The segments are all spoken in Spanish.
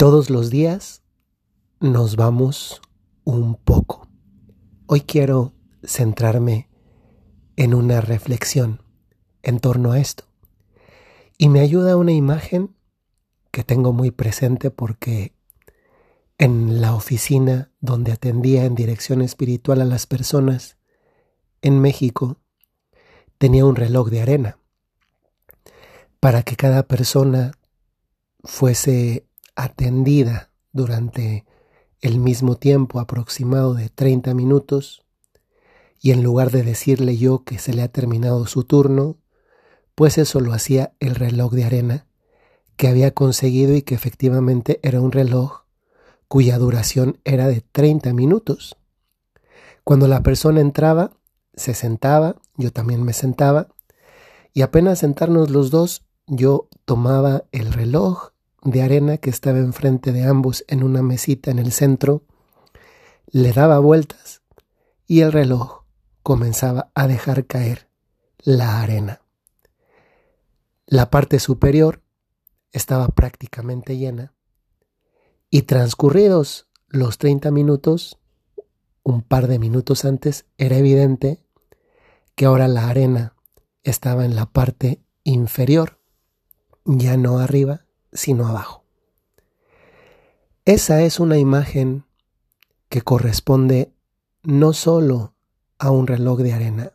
Todos los días nos vamos un poco. Hoy quiero centrarme en una reflexión en torno a esto. Y me ayuda una imagen que tengo muy presente porque en la oficina donde atendía en dirección espiritual a las personas en México, tenía un reloj de arena para que cada persona fuese atendida durante el mismo tiempo aproximado de 30 minutos y en lugar de decirle yo que se le ha terminado su turno, pues eso lo hacía el reloj de arena que había conseguido y que efectivamente era un reloj cuya duración era de 30 minutos. Cuando la persona entraba, se sentaba, yo también me sentaba, y apenas sentarnos los dos, yo tomaba el reloj de arena que estaba enfrente de ambos en una mesita en el centro, le daba vueltas y el reloj comenzaba a dejar caer la arena. La parte superior estaba prácticamente llena y transcurridos los 30 minutos, un par de minutos antes, era evidente que ahora la arena estaba en la parte inferior, ya no arriba, sino abajo. Esa es una imagen que corresponde no solo a un reloj de arena,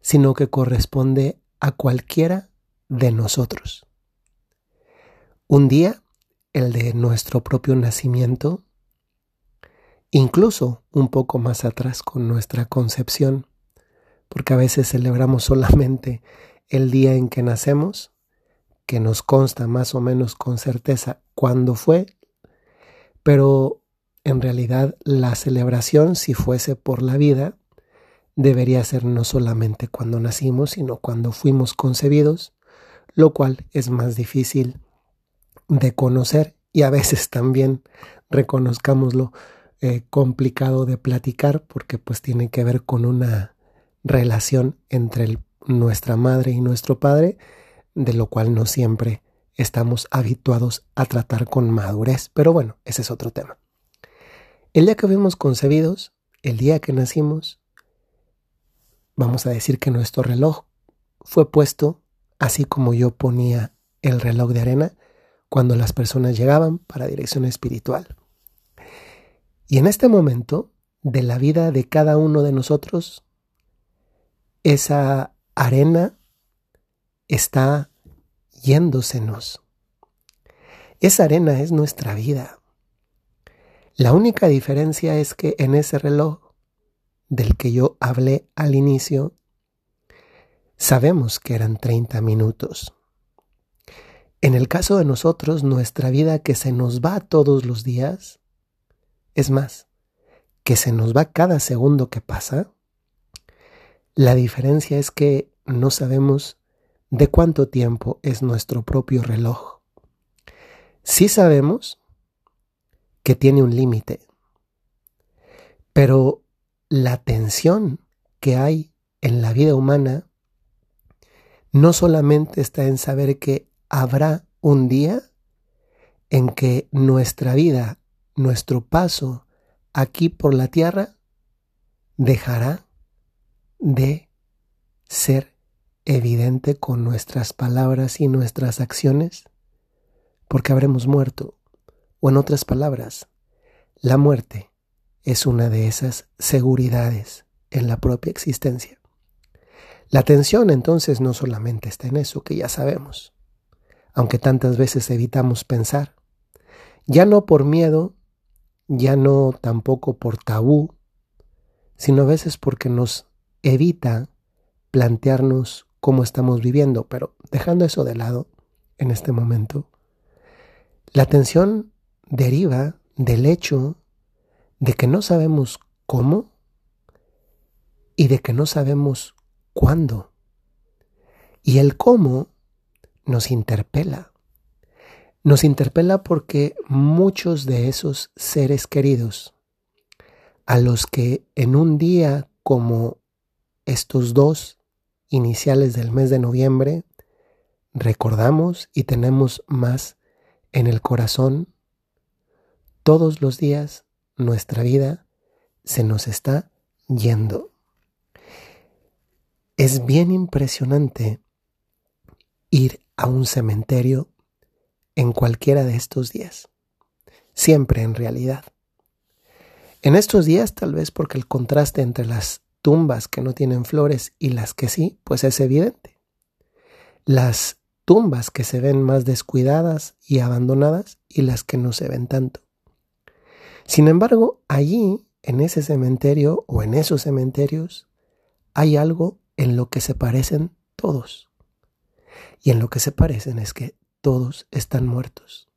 sino que corresponde a cualquiera de nosotros. Un día, el de nuestro propio nacimiento, incluso un poco más atrás con nuestra concepción, porque a veces celebramos solamente el día en que nacemos, que nos consta más o menos con certeza cuándo fue, pero en realidad la celebración, si fuese por la vida, debería ser no solamente cuando nacimos, sino cuando fuimos concebidos, lo cual es más difícil de conocer y a veces también, reconozcámoslo, eh, complicado de platicar porque pues tiene que ver con una relación entre nuestra madre y nuestro padre de lo cual no siempre estamos habituados a tratar con madurez. Pero bueno, ese es otro tema. El día que fuimos concebidos, el día que nacimos, vamos a decir que nuestro reloj fue puesto así como yo ponía el reloj de arena cuando las personas llegaban para dirección espiritual. Y en este momento de la vida de cada uno de nosotros, esa arena está yéndosenos. Esa arena es nuestra vida. La única diferencia es que en ese reloj del que yo hablé al inicio, sabemos que eran 30 minutos. En el caso de nosotros, nuestra vida que se nos va todos los días, es más, que se nos va cada segundo que pasa, la diferencia es que no sabemos de cuánto tiempo es nuestro propio reloj. Sí sabemos que tiene un límite, pero la tensión que hay en la vida humana no solamente está en saber que habrá un día en que nuestra vida, nuestro paso aquí por la tierra, dejará de ser evidente con nuestras palabras y nuestras acciones? Porque habremos muerto. O en otras palabras, la muerte es una de esas seguridades en la propia existencia. La tensión entonces no solamente está en eso que ya sabemos, aunque tantas veces evitamos pensar, ya no por miedo, ya no tampoco por tabú, sino a veces porque nos evita plantearnos cómo estamos viviendo, pero dejando eso de lado en este momento, la tensión deriva del hecho de que no sabemos cómo y de que no sabemos cuándo. Y el cómo nos interpela. Nos interpela porque muchos de esos seres queridos a los que en un día como estos dos iniciales del mes de noviembre recordamos y tenemos más en el corazón todos los días nuestra vida se nos está yendo. Es bien impresionante ir a un cementerio en cualquiera de estos días. Siempre en realidad. En estos días tal vez porque el contraste entre las tumbas que no tienen flores y las que sí, pues es evidente. Las tumbas que se ven más descuidadas y abandonadas y las que no se ven tanto. Sin embargo, allí, en ese cementerio o en esos cementerios, hay algo en lo que se parecen todos. Y en lo que se parecen es que todos están muertos.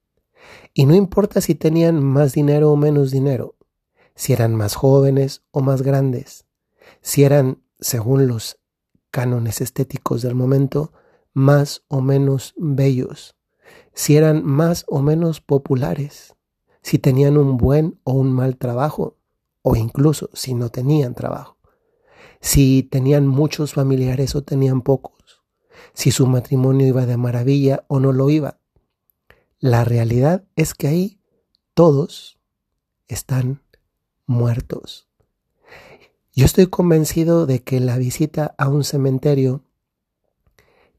Y no importa si tenían más dinero o menos dinero, si eran más jóvenes o más grandes, si eran, según los cánones estéticos del momento, más o menos bellos, si eran más o menos populares, si tenían un buen o un mal trabajo, o incluso si no tenían trabajo, si tenían muchos familiares o tenían pocos, si su matrimonio iba de maravilla o no lo iba. La realidad es que ahí todos están muertos. Yo estoy convencido de que la visita a un cementerio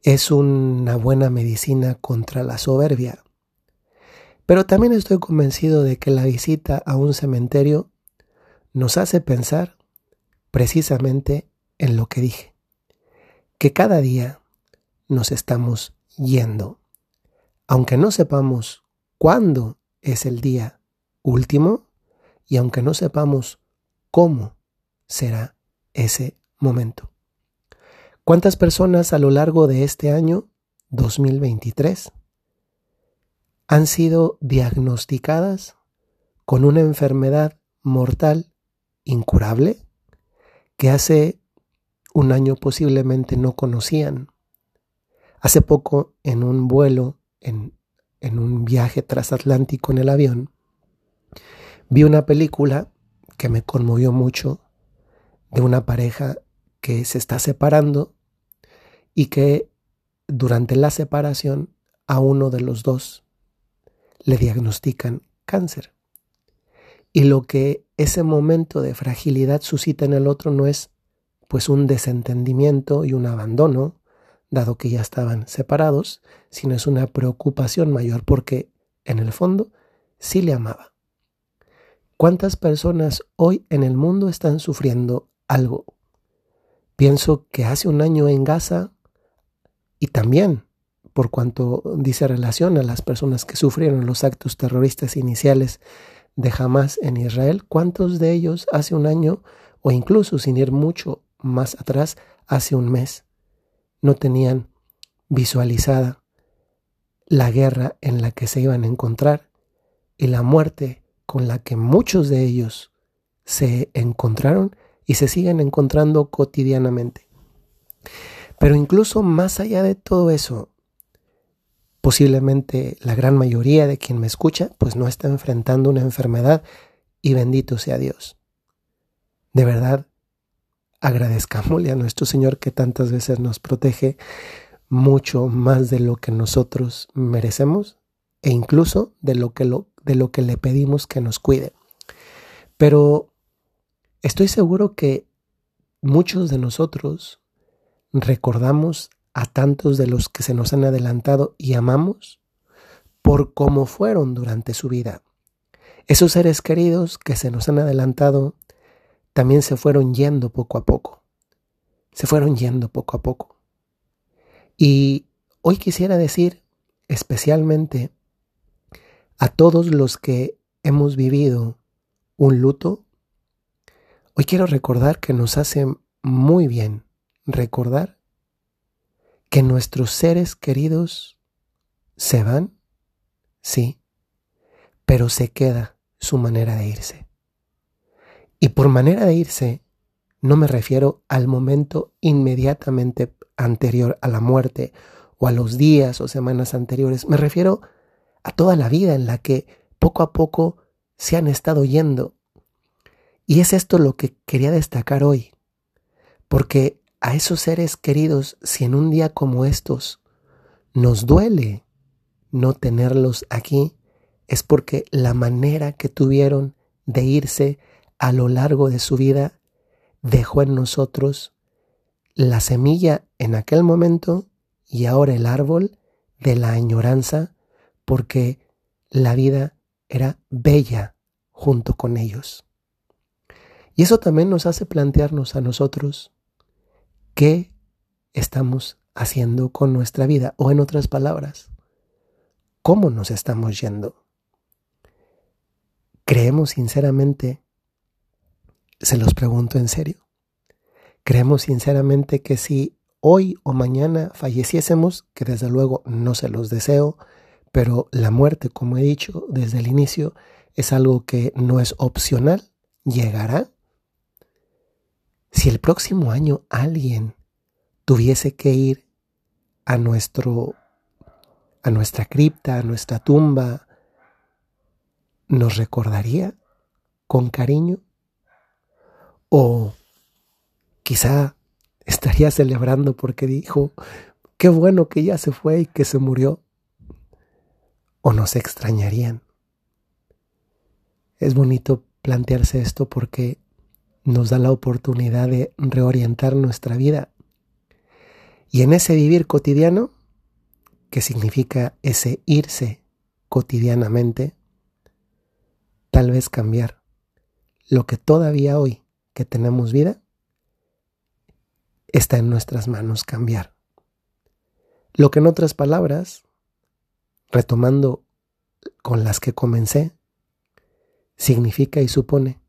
es una buena medicina contra la soberbia. Pero también estoy convencido de que la visita a un cementerio nos hace pensar precisamente en lo que dije, que cada día nos estamos yendo, aunque no sepamos cuándo es el día último, y aunque no sepamos cómo será ese momento. ¿Cuántas personas a lo largo de este año 2023 han sido diagnosticadas con una enfermedad mortal incurable que hace un año posiblemente no conocían? Hace poco en un vuelo, en, en un viaje transatlántico en el avión, Vi una película que me conmovió mucho de una pareja que se está separando y que durante la separación a uno de los dos le diagnostican cáncer. Y lo que ese momento de fragilidad suscita en el otro no es pues un desentendimiento y un abandono, dado que ya estaban separados, sino es una preocupación mayor porque en el fondo sí le amaba. ¿Cuántas personas hoy en el mundo están sufriendo algo? Pienso que hace un año en Gaza y también por cuanto dice relación a las personas que sufrieron los actos terroristas iniciales de Hamas en Israel, ¿cuántos de ellos hace un año o incluso sin ir mucho más atrás, hace un mes, no tenían visualizada la guerra en la que se iban a encontrar y la muerte con la que muchos de ellos se encontraron y se siguen encontrando cotidianamente. Pero incluso más allá de todo eso, posiblemente la gran mayoría de quien me escucha pues no está enfrentando una enfermedad y bendito sea Dios. De verdad, agradezcámosle a nuestro Señor que tantas veces nos protege mucho más de lo que nosotros merecemos e incluso de lo que de lo que le pedimos que nos cuide. Pero estoy seguro que muchos de nosotros recordamos a tantos de los que se nos han adelantado y amamos por cómo fueron durante su vida. Esos seres queridos que se nos han adelantado también se fueron yendo poco a poco. Se fueron yendo poco a poco. Y hoy quisiera decir especialmente a todos los que hemos vivido un luto, hoy quiero recordar que nos hace muy bien recordar que nuestros seres queridos se van, sí, pero se queda su manera de irse. Y por manera de irse, no me refiero al momento inmediatamente anterior a la muerte o a los días o semanas anteriores, me refiero a toda la vida en la que poco a poco se han estado yendo. Y es esto lo que quería destacar hoy, porque a esos seres queridos, si en un día como estos nos duele no tenerlos aquí, es porque la manera que tuvieron de irse a lo largo de su vida dejó en nosotros la semilla en aquel momento y ahora el árbol de la añoranza porque la vida era bella junto con ellos. Y eso también nos hace plantearnos a nosotros qué estamos haciendo con nuestra vida o en otras palabras, cómo nos estamos yendo. ¿Creemos sinceramente? Se los pregunto en serio. ¿Creemos sinceramente que si hoy o mañana falleciésemos, que desde luego no se los deseo, pero la muerte, como he dicho desde el inicio, es algo que no es opcional, llegará? Si el próximo año alguien tuviese que ir a nuestro a nuestra cripta, a nuestra tumba, nos recordaría con cariño o quizá estaría celebrando porque dijo, qué bueno que ya se fue y que se murió, o nos extrañarían. Es bonito plantearse esto porque nos da la oportunidad de reorientar nuestra vida. Y en ese vivir cotidiano, que significa ese irse cotidianamente, tal vez cambiar lo que todavía hoy que tenemos vida está en nuestras manos cambiar. Lo que en otras palabras, retomando con las que comencé, significa y supone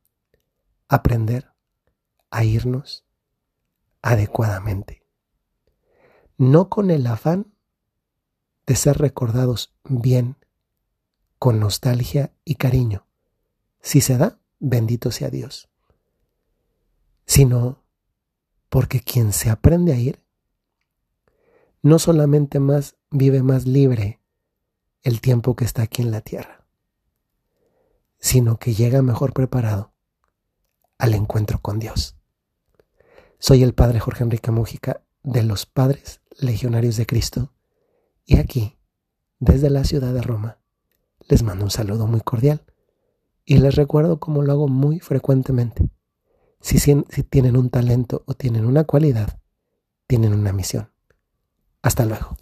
aprender a irnos adecuadamente, no con el afán de ser recordados bien, con nostalgia y cariño. Si se da, bendito sea Dios, sino porque quien se aprende a ir, no solamente más vive más libre el tiempo que está aquí en la tierra, sino que llega mejor preparado al encuentro con Dios. Soy el Padre Jorge Enrique Mújica de los Padres Legionarios de Cristo y aquí, desde la ciudad de Roma, les mando un saludo muy cordial y les recuerdo como lo hago muy frecuentemente. Si, si tienen un talento o tienen una cualidad, tienen una misión. Hasta luego.